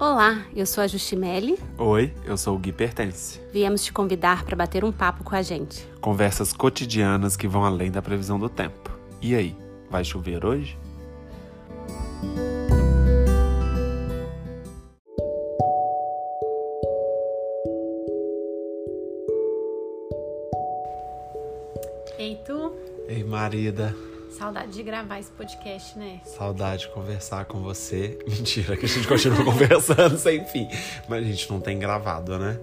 Olá, eu sou a Justimelli. Oi, eu sou o Gui Pertence. Viemos te convidar para bater um papo com a gente. Conversas cotidianas que vão além da previsão do tempo. E aí, vai chover hoje? Ei, tu? Ei, marida. Saudade de gravar esse podcast, né? Saudade de conversar com você. Mentira, que a gente continua conversando sem fim. Mas a gente não tem gravado, né?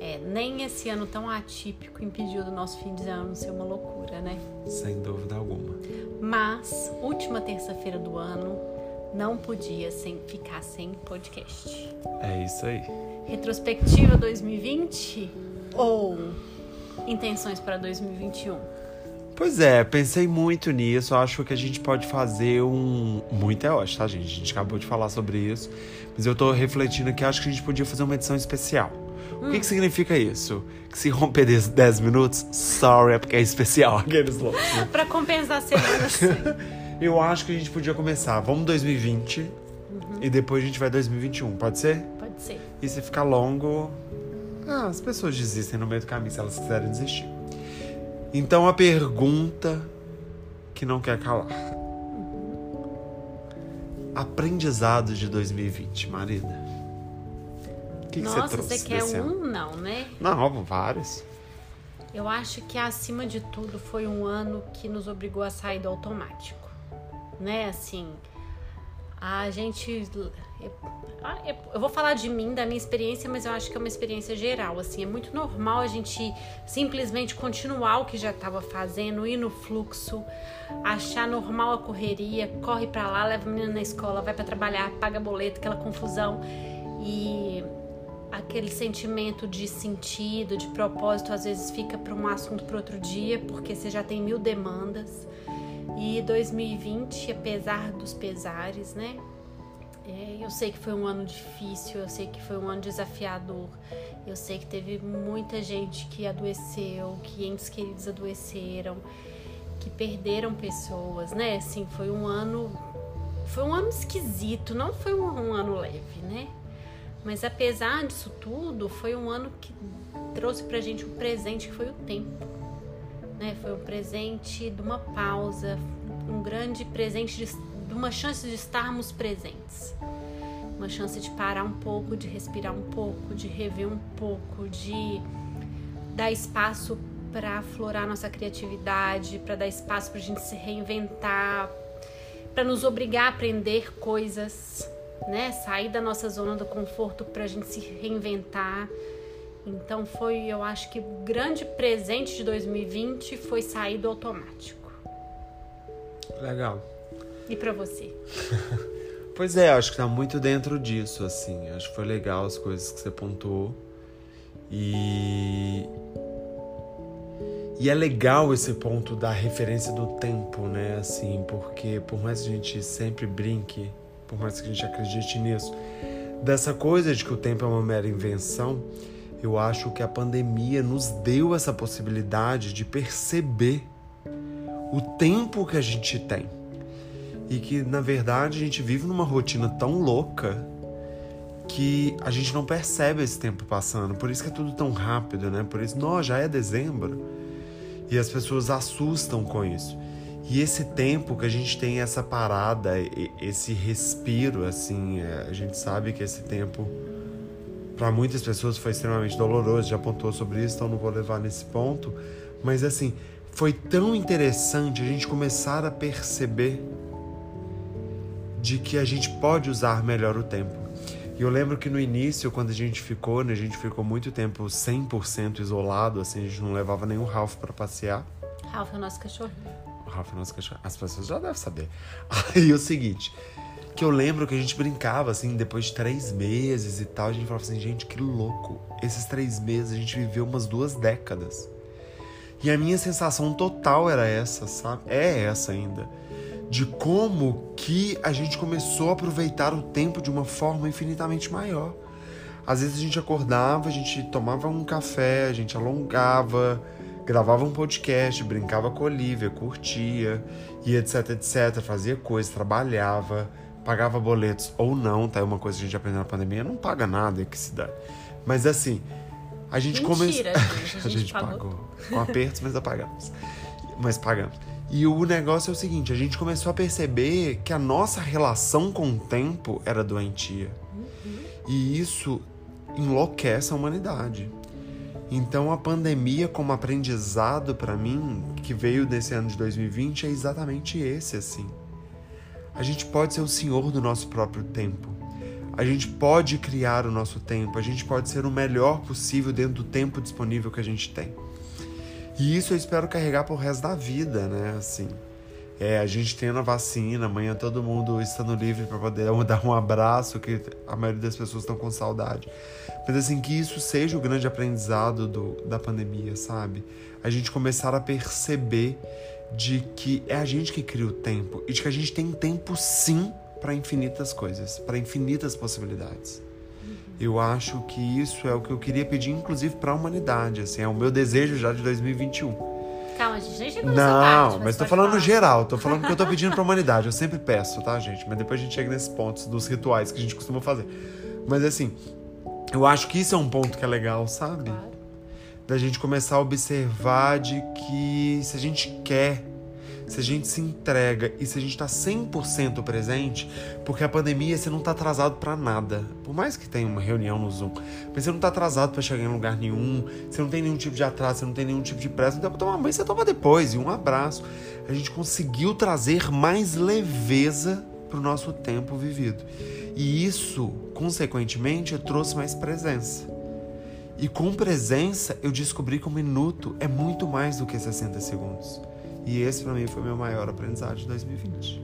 É, nem esse ano tão atípico impediu do nosso fim de ano ser uma loucura, né? Sem dúvida alguma. Mas, última terça-feira do ano, não podia sem, ficar sem podcast. É isso aí. Retrospectiva 2020 ou intenções para 2021? Pois é, pensei muito nisso. Acho que a gente pode fazer um. Muito é ótimo, tá, gente? A gente acabou de falar sobre isso. Mas eu tô refletindo que acho que a gente podia fazer uma edição especial. O que, que significa isso? Que se romper 10 minutos, sorry, é porque é especial aqueles loucos. Né? pra compensar a semana, sim. eu acho que a gente podia começar. Vamos 2020 uhum. e depois a gente vai 2021, pode ser? Pode ser. E se ficar longo. Ah, as pessoas desistem no meio do caminho se elas quiserem desistir. Então a pergunta que não quer calar. Aprendizado de 2020, Marida. O que, Nossa, que você trouxe? Você quer um, não, né? Não, vários. Eu acho que acima de tudo foi um ano que nos obrigou a sair do automático, né? Assim, a gente eu vou falar de mim, da minha experiência, mas eu acho que é uma experiência geral. Assim, é muito normal a gente simplesmente continuar o que já estava fazendo, ir no fluxo, achar normal a correria, corre para lá, leva a menina na escola, vai para trabalhar, paga boleto, aquela confusão e aquele sentimento de sentido, de propósito, às vezes fica para um assunto para outro dia, porque você já tem mil demandas. E 2020, apesar dos pesares, né? É, eu sei que foi um ano difícil, eu sei que foi um ano desafiador, eu sei que teve muita gente que adoeceu, que entes queridos adoeceram, que perderam pessoas, né? Assim, foi um ano, foi um ano esquisito, não foi um, um ano leve, né? Mas apesar disso tudo, foi um ano que trouxe pra gente um presente que foi o tempo, né? Foi um presente de uma pausa, um grande presente de uma chance de estarmos presentes. Uma chance de parar um pouco, de respirar um pouco, de rever um pouco, de dar espaço para aflorar nossa criatividade, para dar espaço para a gente se reinventar, para nos obrigar a aprender coisas, né? Sair da nossa zona do conforto para a gente se reinventar. Então foi, eu acho que o grande presente de 2020 foi sair do automático. Legal. E para você? pois é, acho que tá muito dentro disso, assim. Acho que foi legal as coisas que você pontuou. E. E é legal esse ponto da referência do tempo, né? Assim, porque por mais que a gente sempre brinque, por mais que a gente acredite nisso, dessa coisa de que o tempo é uma mera invenção, eu acho que a pandemia nos deu essa possibilidade de perceber o tempo que a gente tem e que na verdade a gente vive numa rotina tão louca que a gente não percebe esse tempo passando. Por isso que é tudo tão rápido, né? Por isso, nós já é dezembro. E as pessoas assustam com isso. E esse tempo que a gente tem essa parada, esse respiro, assim, é, a gente sabe que esse tempo para muitas pessoas foi extremamente doloroso, já apontou sobre isso, então não vou levar nesse ponto. Mas assim, foi tão interessante a gente começar a perceber de que a gente pode usar melhor o tempo. E eu lembro que no início, quando a gente ficou, né, a gente ficou muito tempo 100% isolado, assim, a gente não levava nenhum Ralph para passear. Ralph é o nosso cachorro. O Ralph é o nosso cachorro. As pessoas já devem saber. Aí o seguinte, que eu lembro que a gente brincava, assim, depois de três meses e tal, a gente falava assim, gente, que louco. Esses três meses a gente viveu umas duas décadas. E a minha sensação total era essa, sabe? É essa ainda de como que a gente começou a aproveitar o tempo de uma forma infinitamente maior. Às vezes a gente acordava, a gente tomava um café, a gente alongava, gravava um podcast, brincava com a Olivia, curtia e etc, etc, fazia coisas, trabalhava, pagava boletos ou não, tá? É uma coisa que a gente aprendeu na pandemia, não paga nada, é que se dá. Mas assim, a gente começou. Mentira, gente, a a gente gente pagou. pagou. Com apertos, mas apagamos. Mas pagamos. E o negócio é o seguinte: a gente começou a perceber que a nossa relação com o tempo era doentia. E isso enlouquece a humanidade. Então a pandemia como aprendizado pra mim, que veio desse ano de 2020, é exatamente esse assim. A gente pode ser o senhor do nosso próprio tempo. A gente pode criar o nosso tempo, a gente pode ser o melhor possível dentro do tempo disponível que a gente tem. E isso eu espero carregar pro resto da vida, né? Assim, é, a gente tendo a vacina, amanhã todo mundo estando livre para poder dar um abraço, que a maioria das pessoas estão com saudade. Mas assim, que isso seja o grande aprendizado do, da pandemia, sabe? A gente começar a perceber de que é a gente que cria o tempo e de que a gente tem tempo sim para infinitas coisas, para infinitas possibilidades. Eu acho que isso é o que eu queria pedir, inclusive, para a humanidade. Assim, é o meu desejo já de 2021. Calma, a gente nem chegou nessa parte. Não, mas tô falando falar. geral, tô falando que eu tô pedindo pra humanidade. Eu sempre peço, tá, gente? Mas depois a gente chega nesses pontos dos rituais que a gente costuma fazer. Mas assim, eu acho que isso é um ponto que é legal, sabe? Claro. Da gente começar a observar de que se a gente quer, se a gente se entrega e se a gente tá 100% presente, porque a pandemia você não tá atrasado pra nada. Por mais que tenha uma reunião no Zoom, mas você não tá atrasado pra chegar em lugar nenhum, você não tem nenhum tipo de atraso, você não tem nenhum tipo de pressa, tem pra tomar banho, você toma depois, e um abraço. A gente conseguiu trazer mais leveza pro nosso tempo vivido. E isso, consequentemente, trouxe mais presença. E com presença, eu descobri que um minuto é muito mais do que 60 segundos. E esse pra mim foi o meu maior aprendizado de 2020.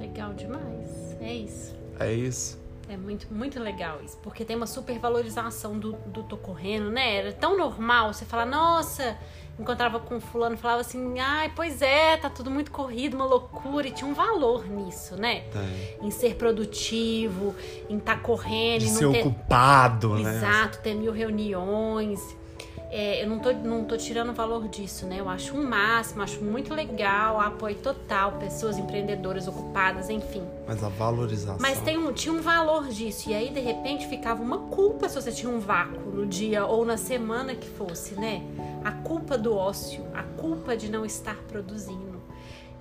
Legal demais. É isso. É isso. É muito, muito legal isso, porque tem uma supervalorização do, do tô correndo, né? Era tão normal você falar, nossa, encontrava com fulano, falava assim, ai, pois é, tá tudo muito corrido, uma loucura, e tinha um valor nisso, né? Tem. Em ser produtivo, em estar tá correndo, De ser ter. ocupado, né? Exato, ter mil reuniões. É, eu não tô, não tô tirando valor disso, né? Eu acho um máximo, acho muito legal, apoio total, pessoas empreendedoras ocupadas, enfim. Mas a valorização. Mas tem um, tinha um valor disso. E aí, de repente, ficava uma culpa se você tinha um vácuo no dia ou na semana que fosse, né? A culpa do ócio, a culpa de não estar produzindo.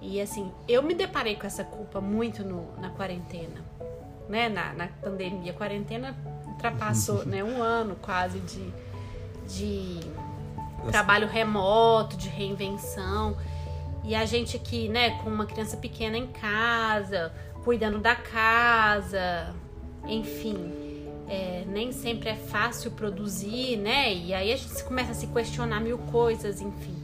E assim, eu me deparei com essa culpa muito no, na quarentena, né? Na, na pandemia. A quarentena ultrapassou, né? Um ano quase de, de trabalho remoto, de reinvenção. E a gente aqui, né, com uma criança pequena em casa, cuidando da casa, enfim, é, nem sempre é fácil produzir, né? E aí a gente começa a se questionar mil coisas, enfim.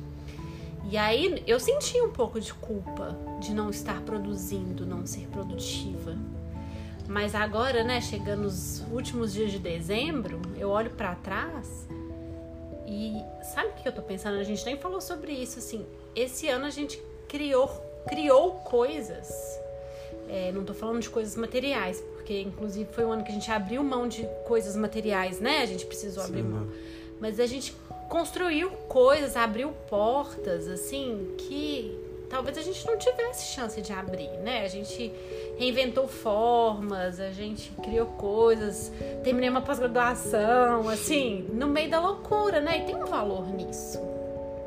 E aí eu senti um pouco de culpa de não estar produzindo, não ser produtiva. Mas agora, né, chegando os últimos dias de dezembro, eu olho pra trás e sabe o que eu tô pensando? A gente nem falou sobre isso, assim. Esse ano a gente criou, criou coisas. É, não tô falando de coisas materiais, porque inclusive foi um ano que a gente abriu mão de coisas materiais, né? A gente precisou abrir Sim, mão. né? Mas a gente construiu coisas, abriu portas, assim, que talvez a gente não tivesse chance de abrir, né? A gente reinventou formas, a gente criou coisas, terminei uma pós-graduação, assim, no meio da loucura, né? E tem um valor nisso.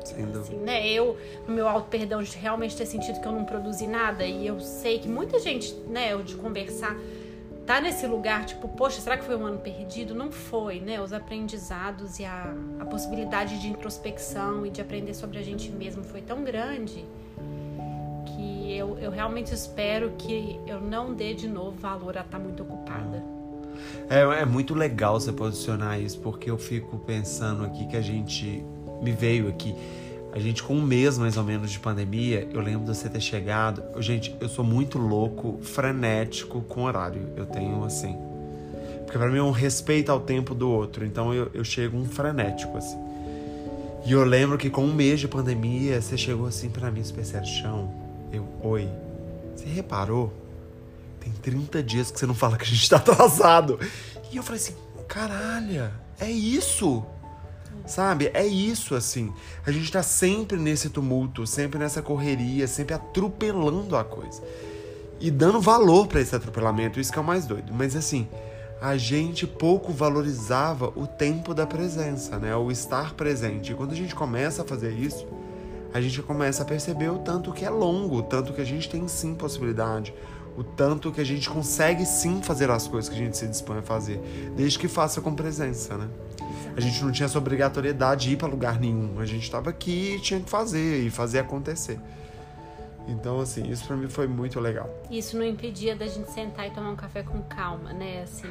Sem dúvida. Assim, né? Eu, no meu auto perdão, de realmente ter sentido que eu não produzi nada, e eu sei que muita gente, né, eu de conversar, tá nesse lugar, tipo, poxa, será que foi um ano perdido? Não foi, né? Os aprendizados e a, a possibilidade de introspecção e de aprender sobre a gente mesmo foi tão grande eu, eu realmente espero que eu não dê de novo valor a estar muito ocupada. É, é muito legal você posicionar isso, porque eu fico pensando aqui que a gente. Me veio aqui. A gente, com um mês mais ou menos de pandemia, eu lembro de você ter chegado. Gente, eu sou muito louco, frenético com horário. Eu tenho assim. Porque pra mim é um respeito ao tempo do outro. Então eu, eu chego um frenético, assim. E eu lembro que com um mês de pandemia, você chegou assim pra mim, super chão. Eu, oi. Você reparou? Tem 30 dias que você não fala que a gente tá atrasado. E eu falei assim, caralho, é isso. Sabe? É isso, assim. A gente tá sempre nesse tumulto, sempre nessa correria, sempre atropelando a coisa. e dando valor para esse atropelamento, isso que é o mais doido. Mas assim, a gente pouco valorizava o tempo da presença, né? O estar presente. E quando a gente começa a fazer isso, a gente começa a perceber o tanto que é longo, o tanto que a gente tem sim possibilidade, o tanto que a gente consegue sim fazer as coisas que a gente se dispõe a fazer, desde que faça com presença, né? A gente não tinha essa obrigatoriedade de ir para lugar nenhum, a gente estava aqui e tinha que fazer e fazer acontecer. Então, assim, isso para mim foi muito legal. Isso não impedia da gente sentar e tomar um café com calma, né? Assim,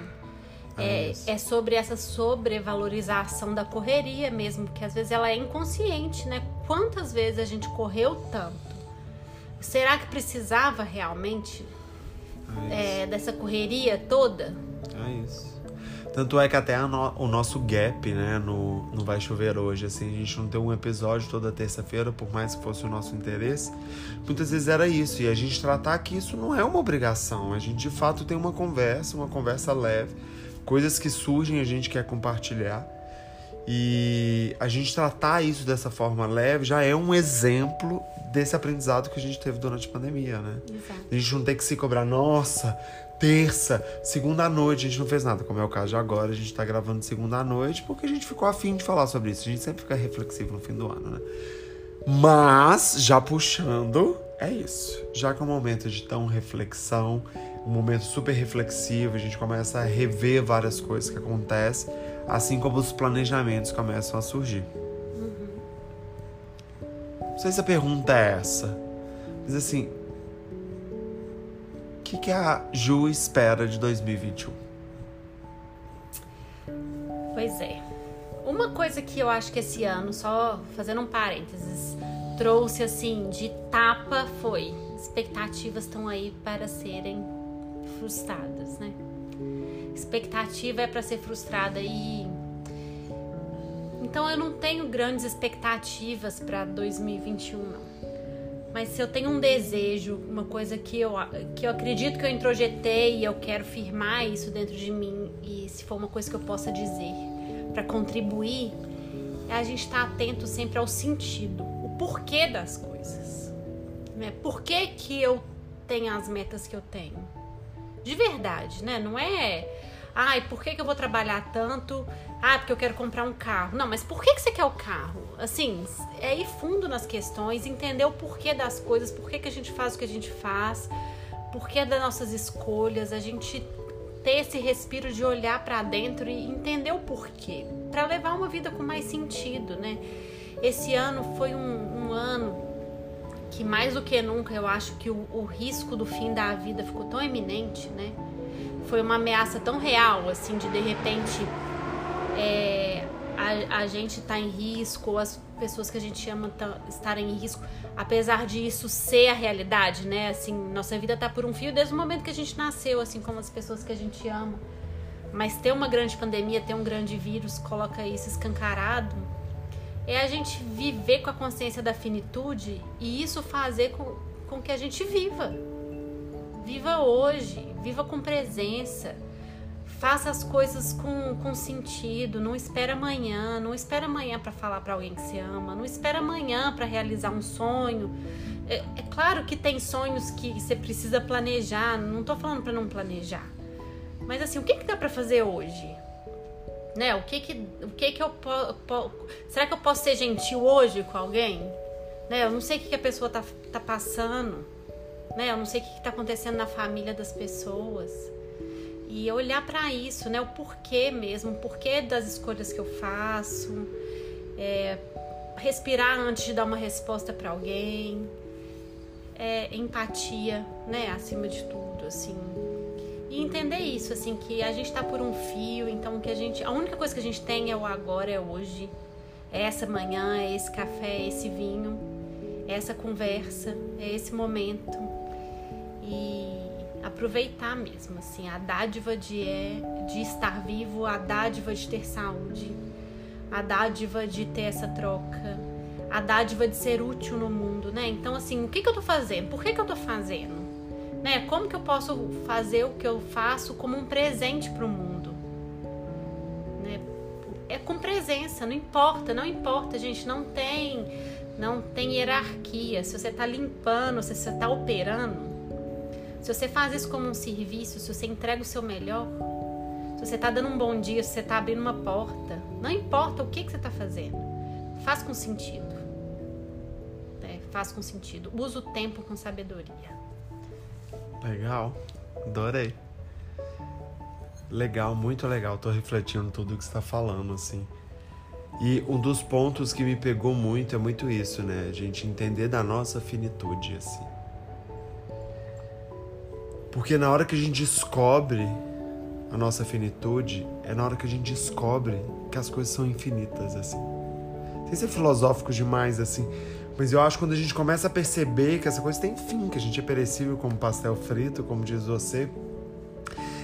é, é, é, sobre essa sobrevalorização da correria mesmo, que às vezes ela é inconsciente, né? Quantas vezes a gente correu tanto? Será que precisava realmente é, é dessa correria toda? É isso. Tanto é que até no, o nosso gap, né, no, no Vai Chover Hoje, assim, a gente não tem um episódio toda terça-feira, por mais que fosse o nosso interesse. Muitas vezes era isso, e a gente tratar que isso não é uma obrigação. A gente de fato tem uma conversa, uma conversa leve coisas que surgem a gente quer compartilhar. E a gente tratar isso dessa forma leve já é um exemplo desse aprendizado que a gente teve durante a pandemia, né? Exato. A gente não tem que se cobrar, nossa, terça, segunda noite, a gente não fez nada, como é o caso de agora, a gente tá gravando segunda noite porque a gente ficou afim de falar sobre isso. A gente sempre fica reflexivo no fim do ano, né? Mas, já puxando, é isso. Já que é um momento de tão reflexão, um momento super reflexivo, a gente começa a rever várias coisas que acontecem, assim como os planejamentos começam a surgir. Uhum. Não sei se a pergunta é essa, mas assim, o que, que a Ju espera de 2021? Pois é. Uma coisa que eu acho que esse ano, só fazendo um parênteses, trouxe assim de tapa foi expectativas estão aí para serem frustradas, né? Expectativa é para ser frustrada e então eu não tenho grandes expectativas para 2021 não. Mas se eu tenho um desejo, uma coisa que eu, que eu acredito que eu introjetei e eu quero firmar isso dentro de mim, e se for uma coisa que eu possa dizer para contribuir, é a gente estar tá atento sempre ao sentido, o porquê das coisas. Né? Por que, que eu tenho as metas que eu tenho? De verdade, né? Não é. Ai, por que, que eu vou trabalhar tanto? Ah, porque eu quero comprar um carro. Não, mas por que, que você quer o carro? Assim, é ir fundo nas questões, entender o porquê das coisas, por que, que a gente faz o que a gente faz, porquê das nossas escolhas, a gente ter esse respiro de olhar para dentro e entender o porquê, para levar uma vida com mais sentido, né? Esse ano foi um, um ano que mais do que nunca eu acho que o, o, risco do fim da vida ficou tão eminente, né? Foi uma ameaça tão real, assim, de de repente é, a, a, gente tá em risco, ou as pessoas que a gente ama estarem em risco, apesar de isso ser a realidade, né? Assim, nossa vida tá por um fio desde o momento que a gente nasceu, assim como as pessoas que a gente ama. Mas ter uma grande pandemia, ter um grande vírus, coloca isso escancarado é a gente viver com a consciência da finitude e isso fazer com, com que a gente viva. Viva hoje, viva com presença. Faça as coisas com, com sentido, não espera amanhã, não espera amanhã para falar para alguém que você ama, não espera amanhã para realizar um sonho. É, é, claro que tem sonhos que você precisa planejar, não tô falando para não planejar. Mas assim, o que, que dá para fazer hoje? Né? O que que, o que, que eu posso. Será que eu posso ser gentil hoje com alguém? Né? Eu não sei o que, que a pessoa tá, tá passando, né? Eu não sei o que, que tá acontecendo na família das pessoas. E olhar para isso, né? O porquê mesmo, o porquê das escolhas que eu faço. É, respirar antes de dar uma resposta para alguém. É, empatia, né? Acima de tudo, assim e entender isso, assim, que a gente tá por um fio, então que a gente. A única coisa que a gente tem é o agora, é hoje. É essa manhã, é esse café, é esse vinho, é essa conversa, é esse momento. E aproveitar mesmo, assim, a dádiva de, é, de estar vivo, a dádiva de ter saúde, a dádiva de ter essa troca, a dádiva de ser útil no mundo, né? Então, assim, o que, que eu tô fazendo? Por que, que eu tô fazendo? Né? Como que eu posso fazer o que eu faço como um presente para o mundo? Né? É com presença, não importa, não importa, gente, não tem, não tem hierarquia. Se você está limpando, se você está operando, se você faz isso como um serviço, se você entrega o seu melhor, se você está dando um bom dia, se você está abrindo uma porta, não importa o que, que você está fazendo, faz com sentido. É, faz com sentido. Usa o tempo com sabedoria. Legal, adorei. Legal, muito legal. Tô refletindo tudo que está falando, assim. E um dos pontos que me pegou muito é muito isso, né? A gente entender da nossa finitude, assim. Porque na hora que a gente descobre a nossa finitude, é na hora que a gente descobre que as coisas são infinitas, assim. Sem ser filosófico demais, assim. Mas eu acho que quando a gente começa a perceber que essa coisa tem fim, que a gente é perecível como pastel frito, como diz você,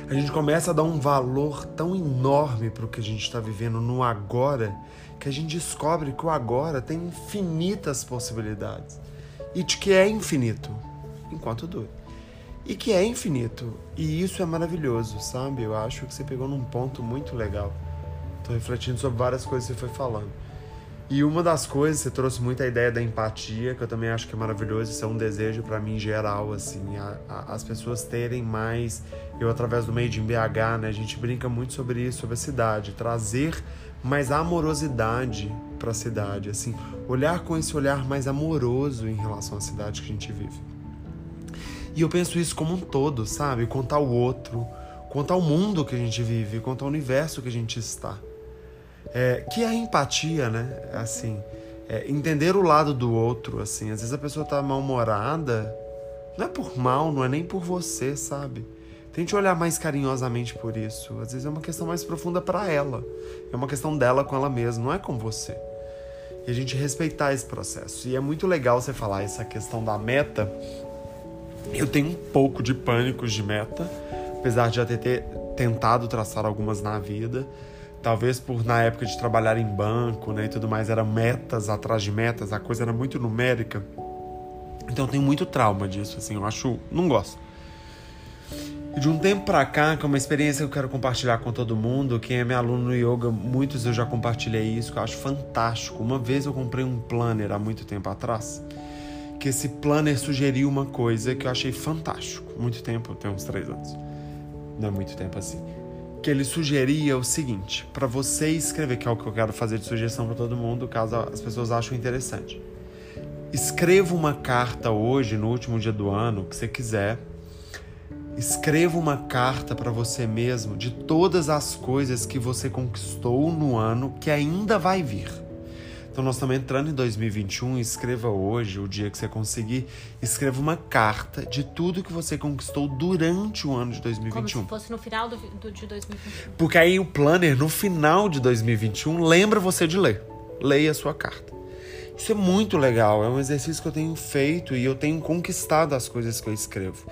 a gente começa a dar um valor tão enorme para o que a gente está vivendo no agora, que a gente descobre que o agora tem infinitas possibilidades. E de que é infinito, enquanto dura. E que é infinito. E isso é maravilhoso, sabe? Eu acho que você pegou num ponto muito legal. Estou refletindo sobre várias coisas que você foi falando. E uma das coisas, você trouxe muito a ideia da empatia, que eu também acho que é maravilhoso, isso é um desejo para mim geral, assim, a, a, as pessoas terem mais, eu através do Made in BH, né, a gente brinca muito sobre isso, sobre a cidade, trazer mais amorosidade para a cidade, assim, olhar com esse olhar mais amoroso em relação à cidade que a gente vive. E eu penso isso como um todo, sabe? Contar o outro, contar o mundo que a gente vive, contar o universo que a gente está. É, que é a empatia, né? Assim, é, entender o lado do outro, assim. Às vezes a pessoa tá mal-humorada, não é por mal, não é nem por você, sabe? Tente olhar mais carinhosamente por isso. Às vezes é uma questão mais profunda para ela. É uma questão dela com ela mesma, não é com você. E a gente respeitar esse processo. E é muito legal você falar essa questão da meta. Eu tenho um pouco de pânico de meta, apesar de já ter, ter tentado traçar algumas na vida talvez por na época de trabalhar em banco, né, e tudo mais, eram metas atrás de metas, a coisa era muito numérica. Então eu tenho muito trauma disso, assim, eu acho, não gosto. De um tempo pra cá, que é uma experiência que eu quero compartilhar com todo mundo, quem é meu aluno no yoga, muitos eu já compartilhei isso, que eu acho fantástico. Uma vez eu comprei um planner há muito tempo atrás, que esse planner sugeriu uma coisa que eu achei fantástico. Muito tempo, tem uns três anos. Não é muito tempo assim que ele sugeria o seguinte, para você escrever, que é o que eu quero fazer de sugestão para todo mundo, caso as pessoas achem interessante. Escreva uma carta hoje, no último dia do ano, que você quiser. Escreva uma carta para você mesmo de todas as coisas que você conquistou no ano que ainda vai vir. Então nós estamos entrando em 2021, escreva hoje, o dia que você conseguir, escreva uma carta de tudo que você conquistou durante o ano de 2021. Como se fosse no final do, do, de 2021. Porque aí o planner, no final de 2021, lembra você de ler. Leia a sua carta. Isso é muito legal, é um exercício que eu tenho feito e eu tenho conquistado as coisas que eu escrevo.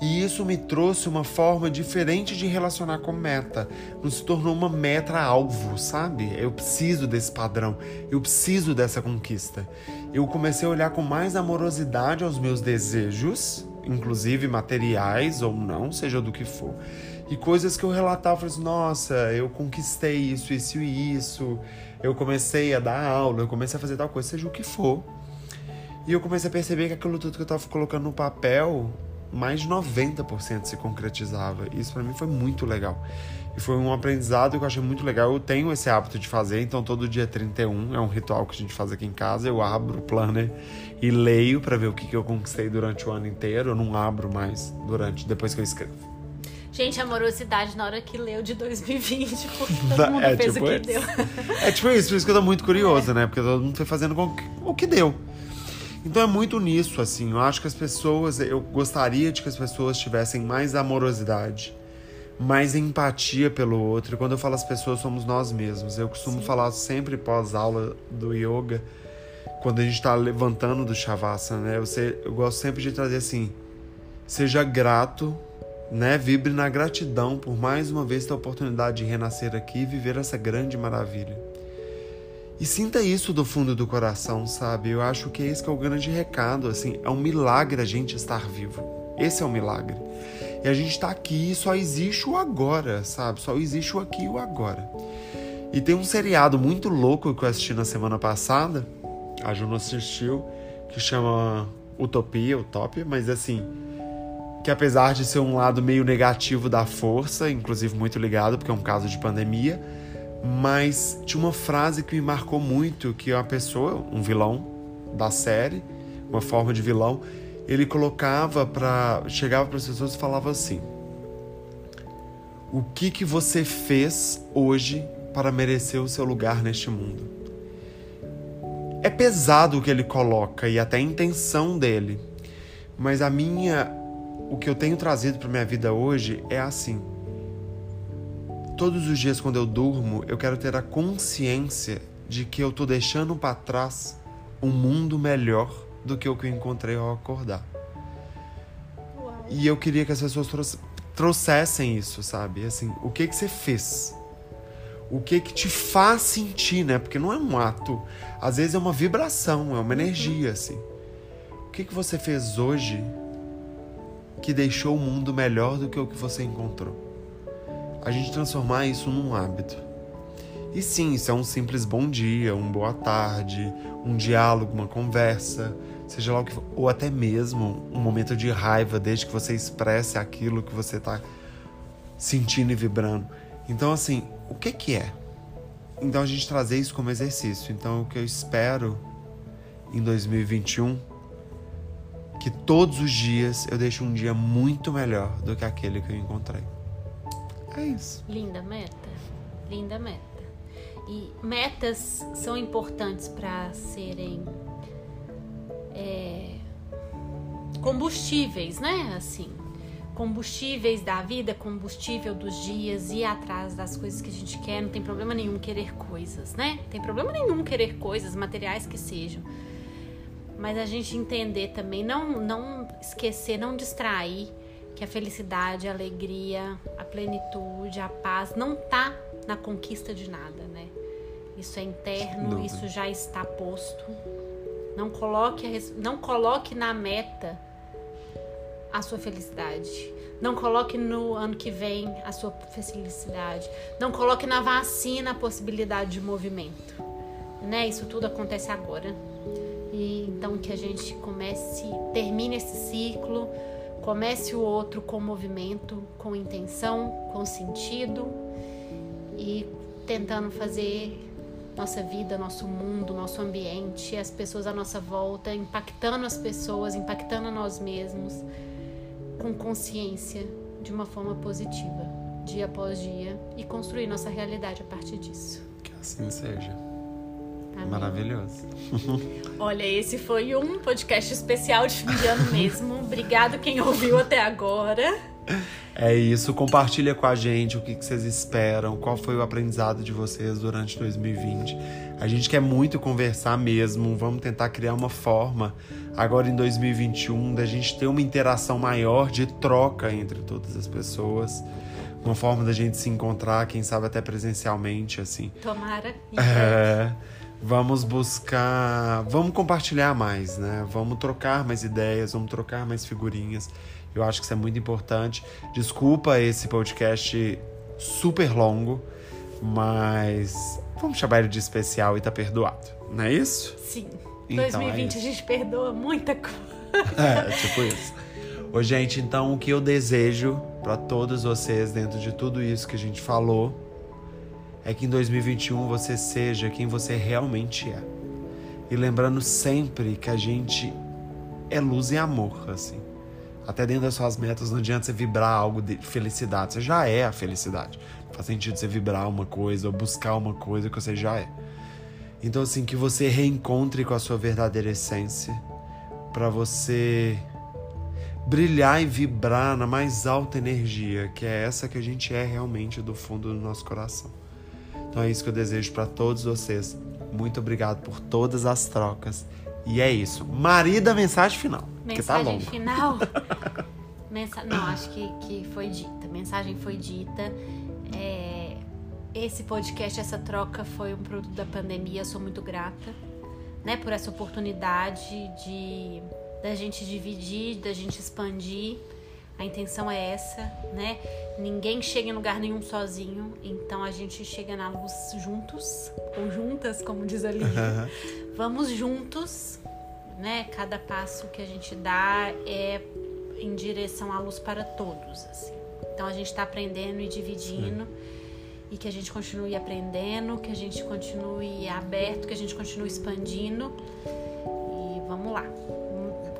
E isso me trouxe uma forma diferente de relacionar com meta. Não se tornou uma meta-alvo, sabe? Eu preciso desse padrão, eu preciso dessa conquista. Eu comecei a olhar com mais amorosidade aos meus desejos, inclusive materiais ou não, seja do que for. E coisas que eu relatava, falei assim, nossa, eu conquistei isso, isso e isso. Eu comecei a dar aula, eu comecei a fazer tal coisa, seja o que for. E eu comecei a perceber que aquilo tudo que eu estava colocando no papel mais de 90% se concretizava. Isso para mim foi muito legal. E foi um aprendizado que eu achei muito legal. Eu tenho esse hábito de fazer, então todo dia 31 é um ritual que a gente faz aqui em casa. Eu abro o planner e leio para ver o que, que eu conquistei durante o ano inteiro. Eu não abro mais durante depois que eu escrevo. Gente, amorosidade na hora que leu de 2020, porque todo mundo é, fez tipo o que isso. deu. É tipo isso, por isso que eu tô muito curioso, é. né? Porque todo mundo foi fazendo o que deu. Então é muito nisso, assim. Eu acho que as pessoas, eu gostaria de que as pessoas tivessem mais amorosidade, mais empatia pelo outro. E quando eu falo as pessoas, somos nós mesmos. Eu costumo Sim. falar sempre pós-aula do yoga, quando a gente está levantando do shavasana, né? Você, eu gosto sempre de trazer assim: seja grato, né? Vibre na gratidão por mais uma vez ter a oportunidade de renascer aqui e viver essa grande maravilha. E sinta isso do fundo do coração, sabe? Eu acho que esse que é o grande recado, assim, é um milagre a gente estar vivo. Esse é o um milagre. E a gente está aqui e só existe o agora, sabe? Só existe o aqui e o agora. E tem um seriado muito louco que eu assisti na semana passada, a Juno assistiu, que chama Utopia, Utopia, mas assim, que apesar de ser um lado meio negativo da força, inclusive muito ligado, porque é um caso de pandemia, mas tinha uma frase que me marcou muito, que uma pessoa, um vilão da série, uma forma de vilão, ele colocava para chegava para as pessoas e falava assim: O que que você fez hoje para merecer o seu lugar neste mundo? É pesado o que ele coloca e até a intenção dele. Mas a minha o que eu tenho trazido para minha vida hoje é assim. Todos os dias quando eu durmo, eu quero ter a consciência de que eu tô deixando para trás um mundo melhor do que o que eu encontrei ao acordar. Uau. E eu queria que as pessoas trouxessem isso, sabe? Assim, o que que você fez? O que que te faz sentir, né? Porque não é um ato, às vezes é uma vibração, é uma uhum. energia, assim. O que que você fez hoje que deixou o mundo melhor do que o que você encontrou. A gente transformar isso num hábito. E sim, isso é um simples bom dia, um boa tarde, um diálogo, uma conversa, seja lá o que for, ou até mesmo um momento de raiva, desde que você expresse aquilo que você está sentindo e vibrando. Então, assim, o que que é? Então a gente trazer isso como exercício. Então, o que eu espero em 2021 que todos os dias eu deixo um dia muito melhor do que aquele que eu encontrei. É isso. Linda meta. Linda meta. E metas são importantes para serem é, combustíveis, né? Assim, combustíveis da vida, combustível dos dias, ir atrás das coisas que a gente quer. Não tem problema nenhum querer coisas, né? Tem problema nenhum querer coisas, materiais que sejam mas a gente entender também, não, não esquecer, não distrair que a felicidade, a alegria, plenitude, a paz não tá na conquista de nada, né? Isso é interno, isso já está posto. Não coloque, não coloque na meta a sua felicidade. Não coloque no ano que vem a sua felicidade. Não coloque na vacina a possibilidade de movimento. Né? Isso tudo acontece agora. E então que a gente comece, termine esse ciclo, comece o outro com movimento, com intenção, com sentido e tentando fazer nossa vida, nosso mundo, nosso ambiente, as pessoas à nossa volta, impactando as pessoas, impactando nós mesmos, com consciência, de uma forma positiva, dia após dia, e construir nossa realidade a partir disso. Que assim seja. Amém. Maravilhoso. Olha, esse foi um podcast especial de fim de ano mesmo. Obrigado quem ouviu até agora. É isso, compartilha com a gente o que vocês esperam, qual foi o aprendizado de vocês durante 2020. A gente quer muito conversar mesmo, vamos tentar criar uma forma agora em 2021 da gente ter uma interação maior de troca entre todas as pessoas. Uma forma da gente se encontrar, quem sabe até presencialmente, assim. Tomara. É vamos buscar, vamos compartilhar mais, né? Vamos trocar mais ideias, vamos trocar mais figurinhas. Eu acho que isso é muito importante. Desculpa esse podcast super longo, mas vamos chamar ele de especial e tá perdoado, não é isso? Sim. Então 2020 é a gente perdoa muita coisa. É, tipo isso. Ô, gente, então o que eu desejo para todos vocês dentro de tudo isso que a gente falou é que em 2021 você seja quem você realmente é. E lembrando sempre que a gente é luz e amor, assim. Até dentro das suas metas não adianta você vibrar algo de felicidade, você já é a felicidade. Não faz sentido você vibrar uma coisa ou buscar uma coisa que você já é. Então assim, que você reencontre com a sua verdadeira essência para você brilhar e vibrar na mais alta energia, que é essa que a gente é realmente do fundo do nosso coração. Então é isso que eu desejo para todos vocês. Muito obrigado por todas as trocas. E é isso. Marida, mensagem final. Mensagem tá final. Mensa... Não, acho que, que foi dita. Mensagem foi dita. É... Esse podcast, essa troca foi um produto da pandemia. sou muito grata, né, por essa oportunidade de da gente dividir, da gente expandir a intenção é essa, né? Ninguém chega em lugar nenhum sozinho, então a gente chega na luz juntos, ou juntas, como diz ali. Vamos juntos, né? Cada passo que a gente dá é em direção à luz para todos, assim. Então a gente está aprendendo e dividindo. É. E que a gente continue aprendendo, que a gente continue aberto, que a gente continue expandindo. E vamos lá.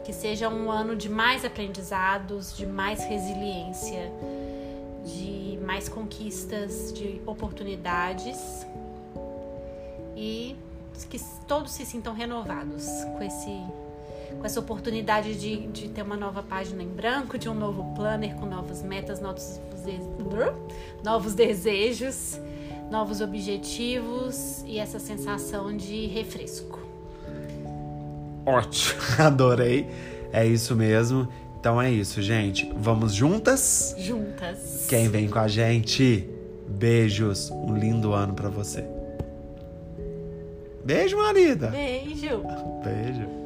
Que seja um ano de mais aprendizados, de mais resiliência, de mais conquistas, de oportunidades. E que todos se sintam renovados com esse com essa oportunidade de, de ter uma nova página em branco, de um novo planner com novas metas, novos, novos desejos, novos objetivos e essa sensação de refresco. Ótimo, adorei. É isso mesmo. Então é isso, gente. Vamos juntas? Juntas. Quem vem com a gente? Beijos. Um lindo ano para você. Beijo, marida. Beijo. Beijo.